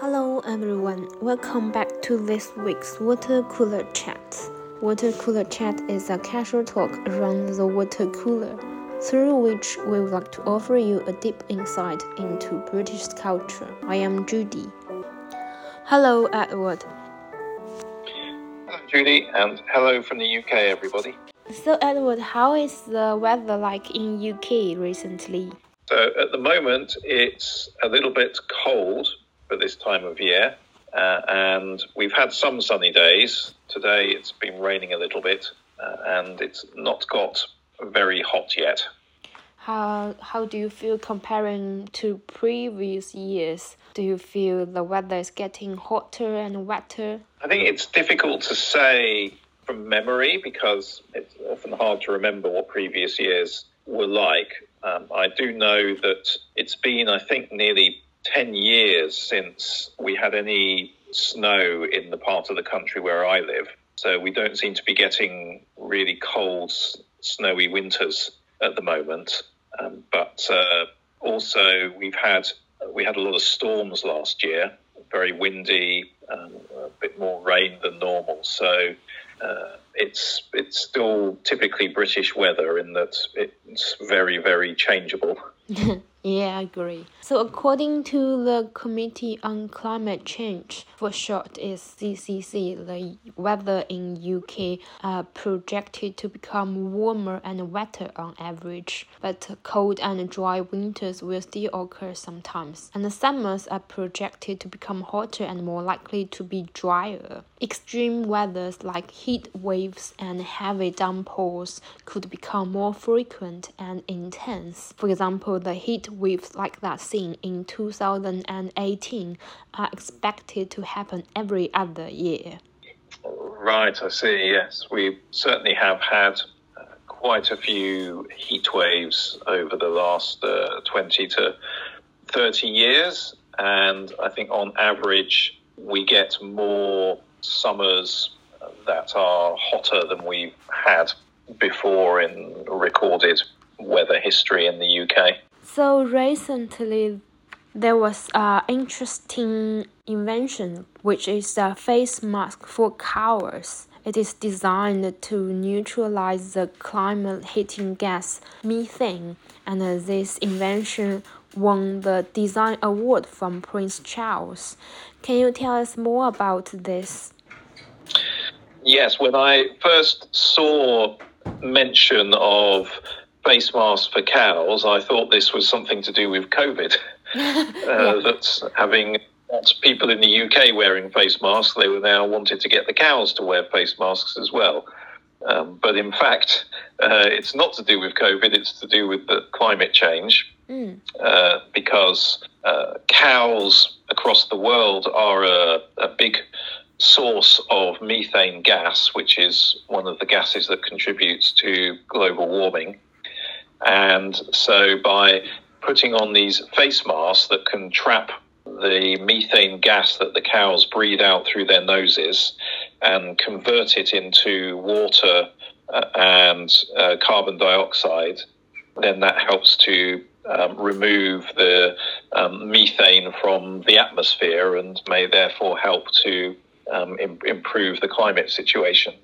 Hello everyone, welcome back to this week's Water Cooler Chat. Water Cooler Chat is a casual talk around the water cooler, through which we would like to offer you a deep insight into British culture. I am Judy. Hello, Edward. Hello, Judy, and hello from the UK, everybody. So, Edward, how is the weather like in UK recently? So, at the moment, it's a little bit cold for this time of year, uh, and we've had some sunny days. Today, it's been raining a little bit, uh, and it's not got very hot yet. How how do you feel comparing to previous years? Do you feel the weather is getting hotter and wetter? I think it's difficult to say from memory because it's often hard to remember what previous years were like. Um, I do know that it's been, I think, nearly 10 years since we had any snow in the part of the country where I live. So we don't seem to be getting really cold, snowy winters at the moment. Um, but uh, also, we've had we had a lot of storms last year, very windy, um, a bit more rain than normal. So uh, it's it's still typically British weather in that it's very very changeable. Yeah, I agree. So, according to the Committee on Climate Change, for short is CCC, the weather in UK are uh, projected to become warmer and wetter on average, but cold and dry winters will still occur sometimes, and the summers are projected to become hotter and more likely to be drier. Extreme weathers like heat waves and heavy downpours could become more frequent and intense. For example, the heat waves like that seen in 2018 are expected to happen every other year. Right, I see. Yes, we certainly have had uh, quite a few heat waves over the last uh, 20 to 30 years. And I think on average, we get more summers that are hotter than we've had before in recorded weather history in the UK. So recently, there was an interesting invention, which is a face mask for cows. It is designed to neutralize the climate heating gas methane, and this invention won the design award from Prince Charles. Can you tell us more about this? Yes, when I first saw mention of face masks for cows, I thought this was something to do with COVID. uh, That's having people in the UK wearing face masks, they were now wanted to get the cows to wear face masks as well. Um, but in fact, uh, it's not to do with COVID, it's to do with the climate change. Mm. Uh, because uh, cows across the world are a, a big source of methane gas, which is one of the gases that contributes to global warming. And so by putting on these face masks that can trap the methane gas that the cows breathe out through their noses and convert it into water uh, and uh, carbon dioxide, then that helps to um, remove the um, methane from the atmosphere and may therefore help to um, improve the climate situation.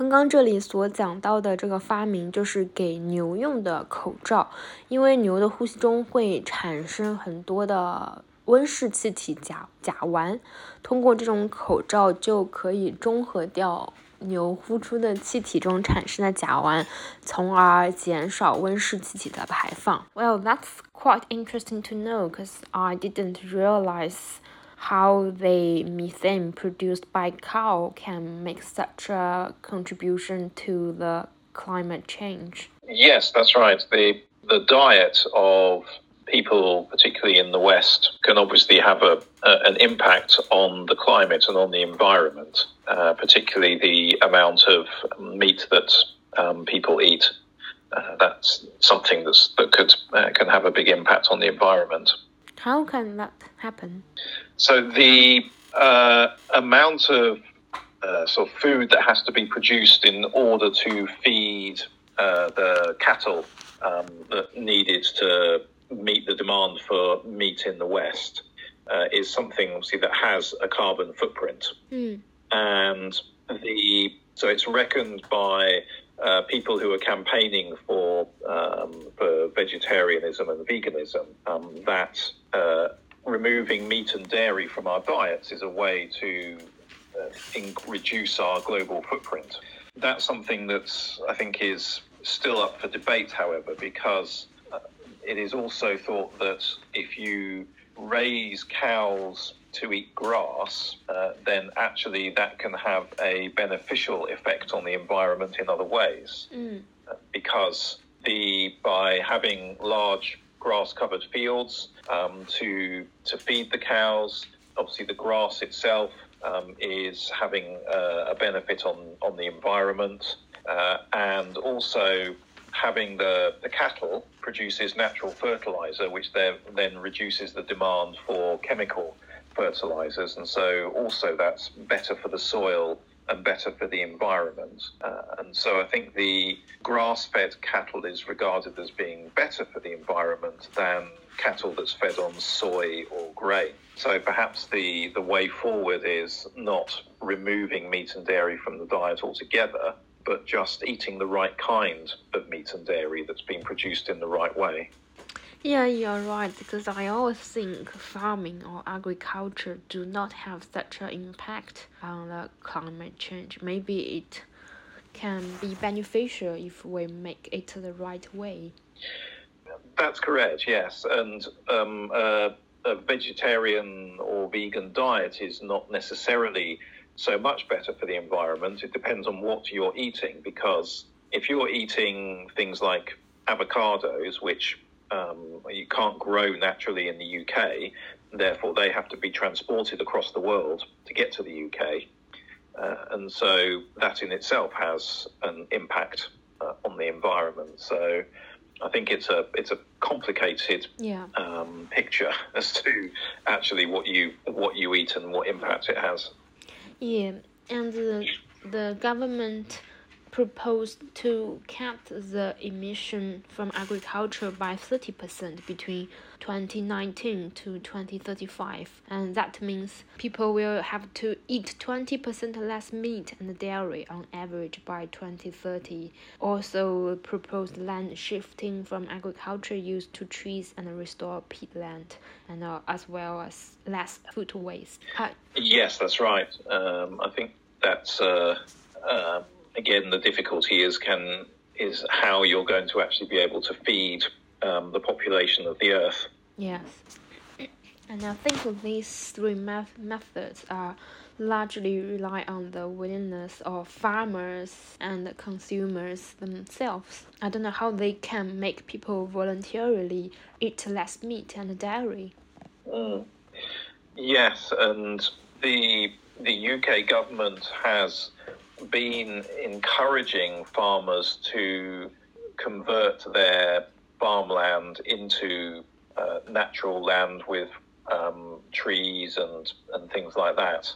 刚刚这里所讲到的这个发明就是给牛用的口罩，因为牛的呼吸中会产生很多的温室气体甲甲烷，通过这种口罩就可以中和掉牛呼出的气体中产生的甲烷，从而减少温室气体的排放。Well, that's quite interesting to know, because I didn't realize. How the methane produced by cow can make such a contribution to the climate change. Yes, that's right. The the diet of people, particularly in the West, can obviously have a, a an impact on the climate and on the environment, uh, particularly the amount of meat that um, people eat. Uh, that's something that's, that could uh, can have a big impact on the environment. How can that happen? So the uh, amount of uh, sort of food that has to be produced in order to feed uh, the cattle um, that needed to meet the demand for meat in the West uh, is something obviously that has a carbon footprint, mm. and the so it's reckoned by uh, people who are campaigning for um, for vegetarianism and veganism um, that uh, removing meat and dairy from our diets is a way to uh, reduce our global footprint. That's something that's I think is still up for debate, however, because uh, it is also thought that if you raise cows to eat grass, uh, then actually that can have a beneficial effect on the environment in other ways. Mm. Uh, because the by having large grass covered fields um, to to feed the cows, obviously the grass itself um, is having uh, a benefit on, on the environment uh, and also having the, the cattle produces natural fertilizer, which then, then reduces the demand for chemical fertilizers. And so also that's better for the soil and better for the environment. Uh, and so I think the grass fed cattle is regarded as being better for the environment than cattle that's fed on soy or grain. So perhaps the, the way forward is not removing meat and dairy from the diet altogether, but just eating the right kind of meat and dairy that's been produced in the right way. Yeah, you're right, because I always think farming or agriculture do not have such an impact on the climate change. Maybe it can be beneficial if we make it the right way. That's correct, yes. And um, uh, a vegetarian or vegan diet is not necessarily so much better for the environment. It depends on what you're eating, because if you're eating things like avocados, which um, you can't grow naturally in the UK, therefore they have to be transported across the world to get to the UK. Uh, and so that in itself has an impact uh, on the environment. So I think it's a it's a complicated yeah. um, picture as to actually what you what you eat and what impact it has. Yeah, and the, the government proposed to cap the emission from agriculture by 30% between 2019 to 2035 and that means people will have to eat 20% less meat and dairy on average by 2030 also proposed land shifting from agriculture use to trees and restore peatland and uh, as well as less food waste. Uh, yes that's right. Um, i think that's uh, uh again, the difficulty is can is how you're going to actually be able to feed um, the population of the Earth. Yes, and I think these three methods are largely rely on the willingness of farmers and consumers themselves. I don't know how they can make people voluntarily eat less meat and dairy. Mm. Yes, and the the UK government has been encouraging farmers to convert their farmland into uh, natural land with um, trees and, and things like that,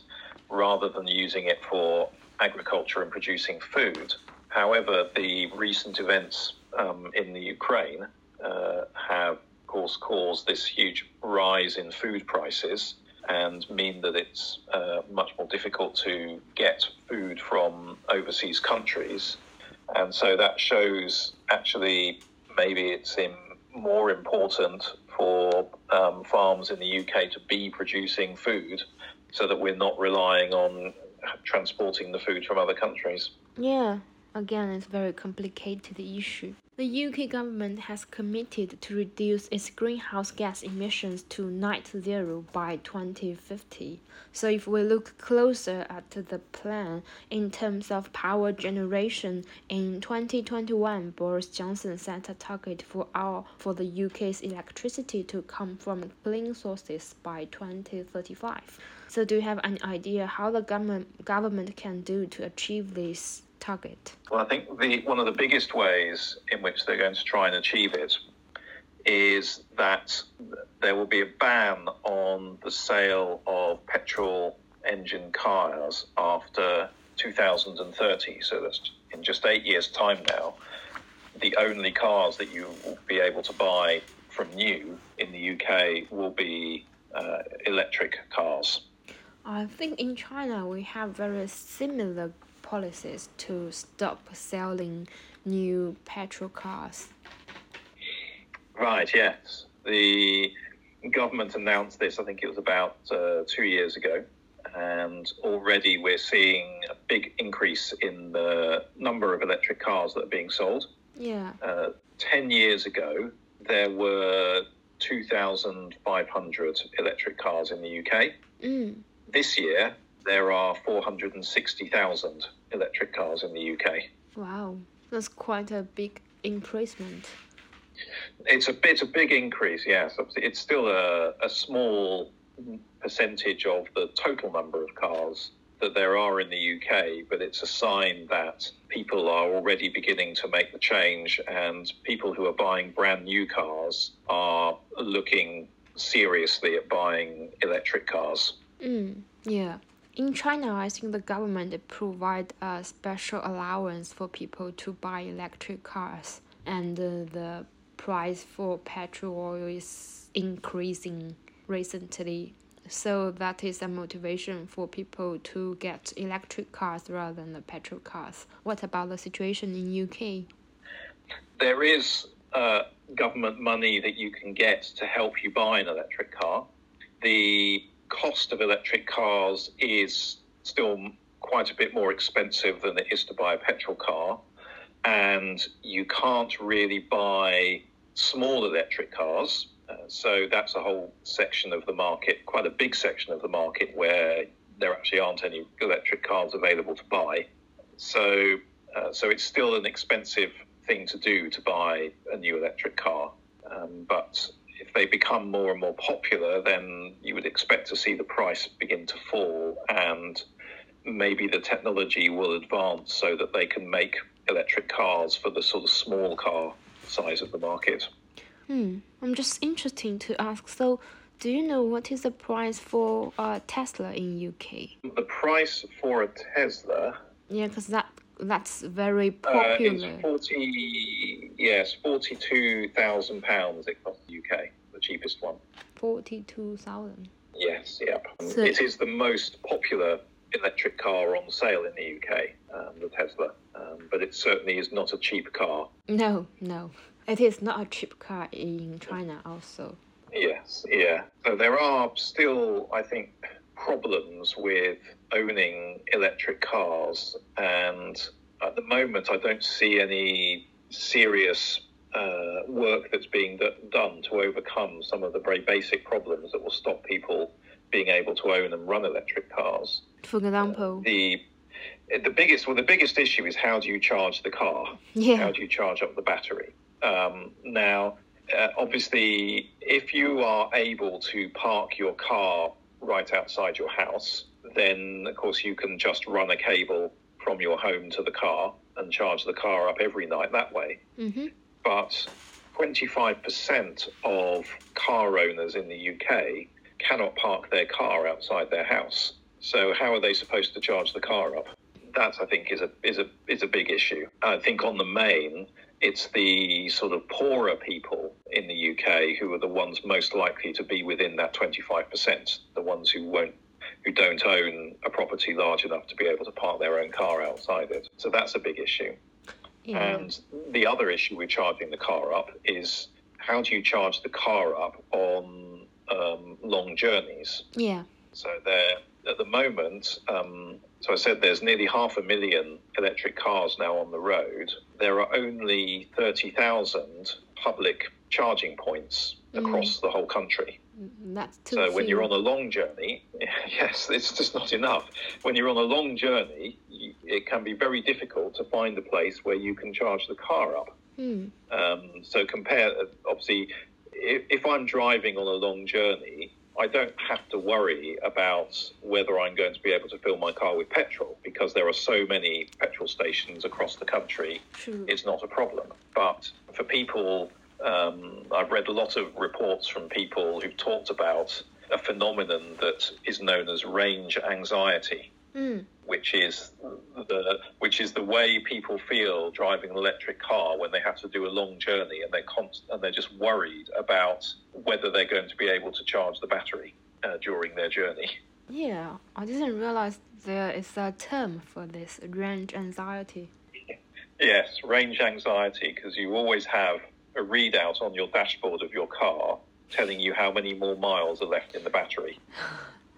rather than using it for agriculture and producing food. However, the recent events um, in the Ukraine uh, have, of course, caused this huge rise in food prices and mean that it's uh, much more difficult to get food from overseas countries. And so that shows actually maybe it's more important for um, farms in the UK to be producing food so that we're not relying on transporting the food from other countries. Yeah, again, it's a very complicated issue. The UK government has committed to reduce its greenhouse gas emissions to net zero by 2050. So, if we look closer at the plan in terms of power generation, in 2021, Boris Johnson set a target for our for the UK's electricity to come from clean sources by 2035. So, do you have an idea how the government government can do to achieve this? Target? Well, I think the, one of the biggest ways in which they're going to try and achieve it is that there will be a ban on the sale of petrol engine cars after 2030. So that's in just eight years' time now. The only cars that you will be able to buy from new in the UK will be uh, electric cars. I think in China we have very similar policies to stop selling new petrol cars. Right, yes. The government announced this, I think it was about uh, two years ago, and already we're seeing a big increase in the number of electric cars that are being sold. Yeah. Uh, 10 years ago, there were 2,500 electric cars in the UK. Mm. This year, there are 460,000 electric cars in the UK. Wow, that's quite a big increasement. It's a bit a big increase, yes. It's still a, a small percentage of the total number of cars that there are in the UK, but it's a sign that people are already beginning to make the change, and people who are buying brand new cars are looking seriously at buying electric cars. Mm, yeah. In China, I think the government provide a special allowance for people to buy electric cars, and the price for petrol oil is increasing recently. So that is a motivation for people to get electric cars rather than the petrol cars. What about the situation in UK? There is uh, government money that you can get to help you buy an electric car. The cost of electric cars is still quite a bit more expensive than it is to buy a petrol car. And you can't really buy small electric cars. Uh, so that's a whole section of the market, quite a big section of the market, where there actually aren't any electric cars available to buy. So, uh, so it's still an expensive thing to do to buy a new electric car. Um, but if they become more and more popular, then you would expect to see the price begin to fall and maybe the technology will advance so that they can make electric cars for the sort of small car size of the market. Hmm. I'm just interested to ask. So, do you know what is the price for a Tesla in UK? The price for a Tesla. Yeah, because that that's very popular. Uh, it's forty. Yes, forty-two thousand pounds. It costs the UK, the cheapest one. Forty-two thousand. Yes. Yep. So, it is the most popular electric car on sale in the UK, um, the Tesla. Um, but it certainly is not a cheap car. No, no. It is not a cheap car in China, also. Yes, yeah. So there are still, I think, problems with owning electric cars, and at the moment, I don't see any serious uh, work that's being d- done to overcome some of the very basic problems that will stop people being able to own and run electric cars. For example, the the biggest well the biggest issue is how do you charge the car? Yeah. How do you charge up the battery? Um, now, uh, obviously, if you are able to park your car right outside your house, then of course you can just run a cable from your home to the car and charge the car up every night that way. mm-hmm. But 25% of car owners in the UK cannot park their car outside their house. So how are they supposed to charge the car up? That I think is a is a is a big issue. I think on the main, it's the sort of poorer people in the UK who are the ones most likely to be within that 25%, the ones who won't who don't own a property large enough to be able to park their own car outside it. So that's a big issue. Yeah. And the other issue with charging the car up is how do you charge the car up on um, long journeys? yeah. So there, at the moment, um, so I said there's nearly half a million electric cars now on the road. There are only 30,000 public charging points Mm. across the whole country. That's too So when you're on a long journey, yes, it's just not enough. When you're on a long journey, it can be very difficult to find a place where you can charge the car up. Hmm. Um, so compare, obviously, if, if I'm driving on a long journey, I don't have to worry about whether I'm going to be able to fill my car with petrol because there are so many petrol stations across the country. True. It's not a problem. But for people, um, I've read a lot of reports from people who've talked about a phenomenon that is known as range anxiety Hmm. which is the which is the way people feel driving an electric car when they have to do a long journey and they're const- and they're just worried about whether they're going to be able to charge the battery. uh, during their journey. Yeah, I didn't realize there is a term for this range anxiety. Yes, range anxiety, because you always have a readout on your dashboard of your car telling you how many more miles are left in the battery.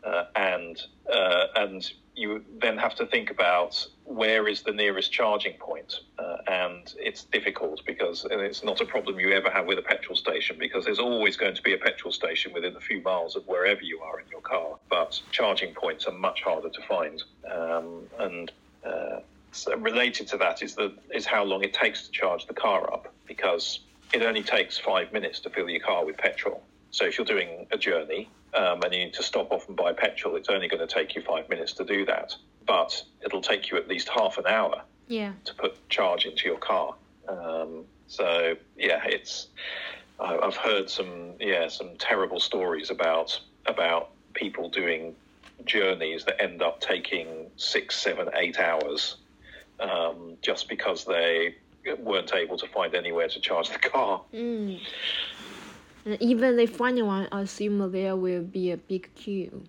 Uh, and uh, and you then have to think about where is the nearest charging point. Uh, and it's difficult because and it's not a problem you ever have with a petrol station because there's always going to be a petrol station within a few miles of wherever you are in your car. But charging points are much harder to find. Um, and uh, so related to that is the is how long it takes to charge the car up because it only takes five minutes to fill your car with petrol. So if you're doing a journey um, and you need to stop off and buy petrol, it's only going to take you five minutes to do that. But it'll take you at least half an hour Yeah. to put charge into your car. Um, so yeah, it's I've heard some yeah some terrible stories about about people doing journeys that end up taking six, seven, eight hours um, just because they weren't able to find anywhere to charge the car. Mm. And even they find one, I assume there will be a big queue.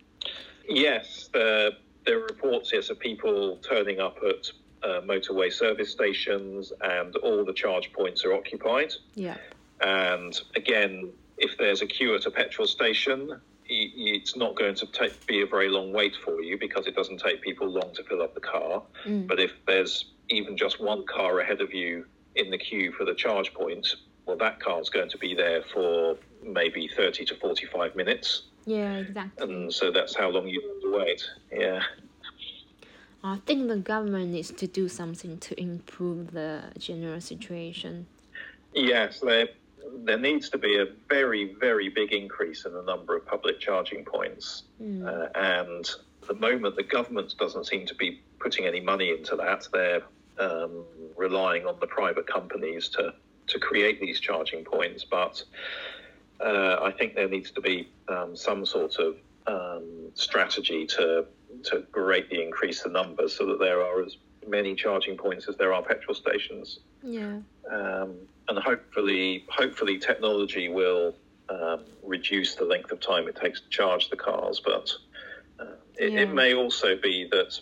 Yes, there, there are reports yes of people turning up at uh, motorway service stations, and all the charge points are occupied. Yeah. And again, if there's a queue at a petrol station, it's not going to take, be a very long wait for you because it doesn't take people long to fill up the car. Mm. But if there's even just one car ahead of you in the queue for the charge point, well, that car's going to be there for maybe 30 to 45 minutes. Yeah, exactly. And so that's how long you have to wait. Yeah. I think the government needs to do something to improve the general situation. Yes, there, there needs to be a very, very big increase in the number of public charging points. Mm. Uh, and at the moment, the government doesn't seem to be putting any money into that. They're um, relying on the private companies to, to create these charging points. But uh, I think there needs to be um, some sort of um, strategy to, to greatly increase the numbers so that there are as many charging points as there are petrol stations Yeah. um, and hopefully, hopefully, technology will um, reduce the length of time it takes to charge the cars. But uh, it, Yeah. it may also be that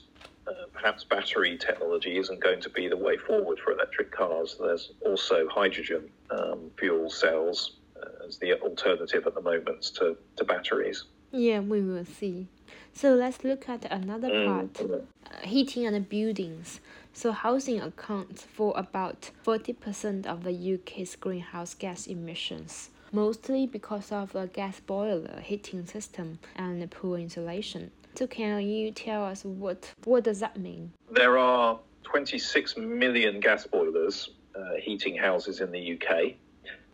uh, perhaps battery technology isn't going to be the way forward for electric cars. There's also hydrogen um, fuel cells uh, as the alternative at the moment to, to batteries. Yeah, we will see. So let's look at another Mm. part uh, heating and buildings. So, housing accounts for about 40% of the UK's greenhouse gas emissions, mostly because of the gas boiler heating system and poor insulation. So, can you tell us what, what does that mean? There are 26 million gas boilers uh, heating houses in the UK,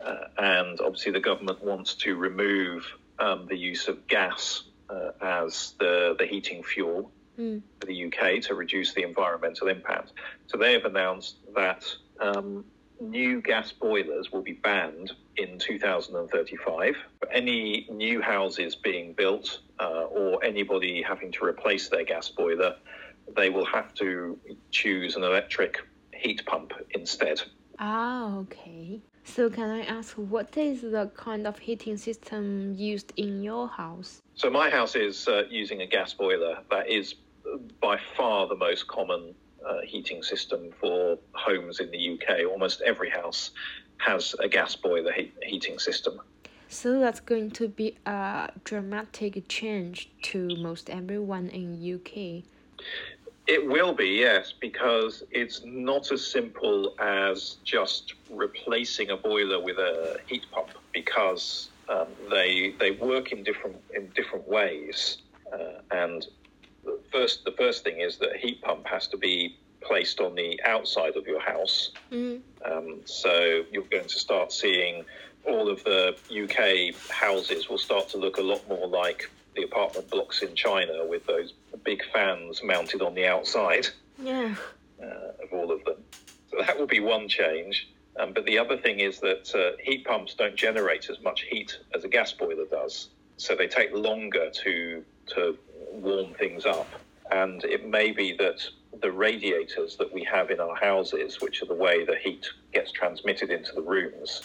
uh, and obviously the government wants to remove um, the use of gas uh, as the, the heating fuel Mm. for the UK to reduce the environmental impact. So they have announced that um, new gas boilers will be banned in 2035. Any new houses being built uh, or anybody having to replace their gas boiler, they will have to choose an electric heat pump instead. Ah, okay. So, can I ask what is the kind of heating system used in your house? So my house is uh, using a gas boiler. That is by far the most common uh, heating system for homes in the UK. Almost every house has a gas boiler he- heating system. So that's going to be a dramatic change to most everyone in UK. It will be, yes, because it's not as simple as just replacing a boiler with a heat pump because um, they they work in different in different ways. Uh, and first the first thing is that a heat pump has to be placed on the outside of your house. Mm. Um, so you're going to start seeing all of the UK houses will start to look a lot more like the apartment blocks in China with those big fans mounted on the outside Yeah. uh, of all of them. So that will be one change. Um, but the other thing is that uh, heat pumps don't generate as much heat as a gas boiler does. So they take longer to, to warm things up. And it may be that the radiators that we have in our houses, which are the way the heat gets transmitted into the rooms,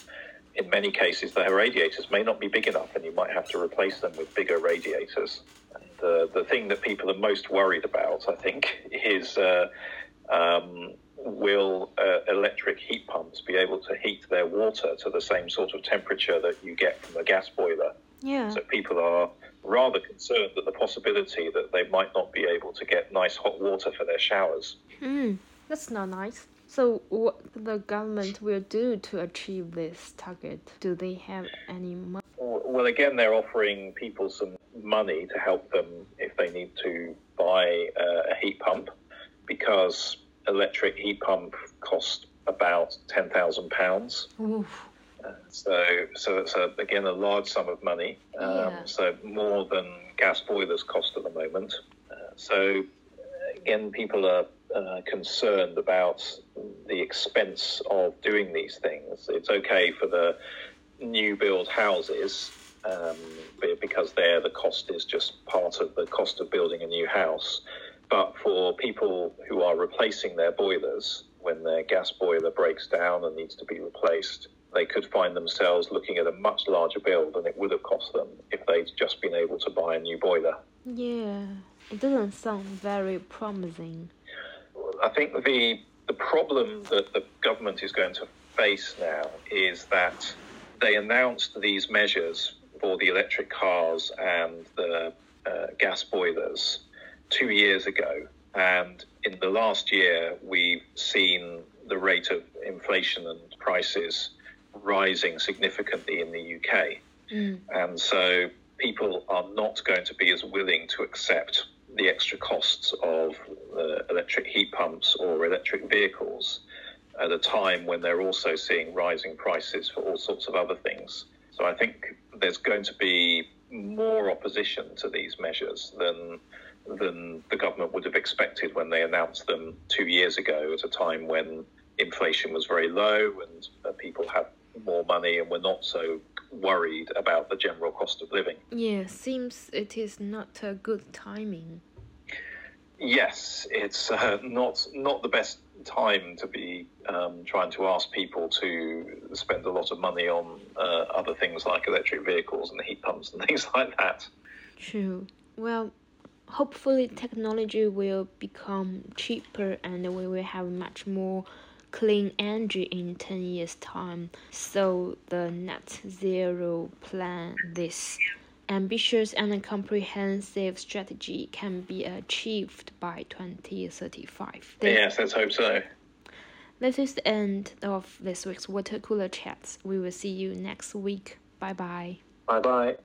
in many cases, the radiators may not be big enough, and you might have to replace them with bigger radiators. And uh, the thing that people are most worried about, I think, is uh, um, will uh, electric heat pumps be able to heat their water to the same sort of temperature that you get from a gas boiler? Yeah. So people are rather concerned at the possibility that they might not be able to get nice hot water for their showers. Mm, that's not nice. So, what the government will do to achieve this target? Do they have any money? Well, again, they're offering people some money to help them if they need to buy uh, a heat pump because electric heat pump cost about ten thousand pounds. So, so it's a, again a large sum of money. Um, yeah. So more than gas boilers cost at the moment. Uh, so again, people are uh, concerned about the expense of doing these things. It's okay for the new build houses um, because there the cost is just part of the cost of building a new house. But for people who are replacing their boilers, when their gas boiler breaks down and needs to be replaced, they could find themselves looking at a much larger bill than it would have cost them if they'd just been able to buy a new boiler. Yeah, it doesn't sound very promising. I think the the problem that the government is going to face now is that they announced these measures for the electric cars and the uh, gas boilers two years ago. And in the last year, we've seen the rate of inflation and prices rising significantly in the UK. Mm. And so people are not going to be as willing to accept the extra costs of uh, electric heat pumps or electric vehicles at a time when they're also seeing rising prices for all sorts of other things. So I think there's going to be more opposition to these measures than than the government would have expected when they announced them two years ago at a time when inflation was very low and uh, people had more money and we're not so worried about the general cost of living. Yeah, seems it is not a good timing. Yes, it's uh, not not the best time to be um, trying to ask people to spend a lot of money on uh, other things like electric vehicles and heat pumps and things like that. True. Well, hopefully technology will become cheaper and we will have much more clean energy in 10 years time. So the net zero plan this ambitious and comprehensive strategy can be achieved by 2035 yes let's hope so. This is the end of this week's water cooler chats. We will see you next week. Bye bye bye bye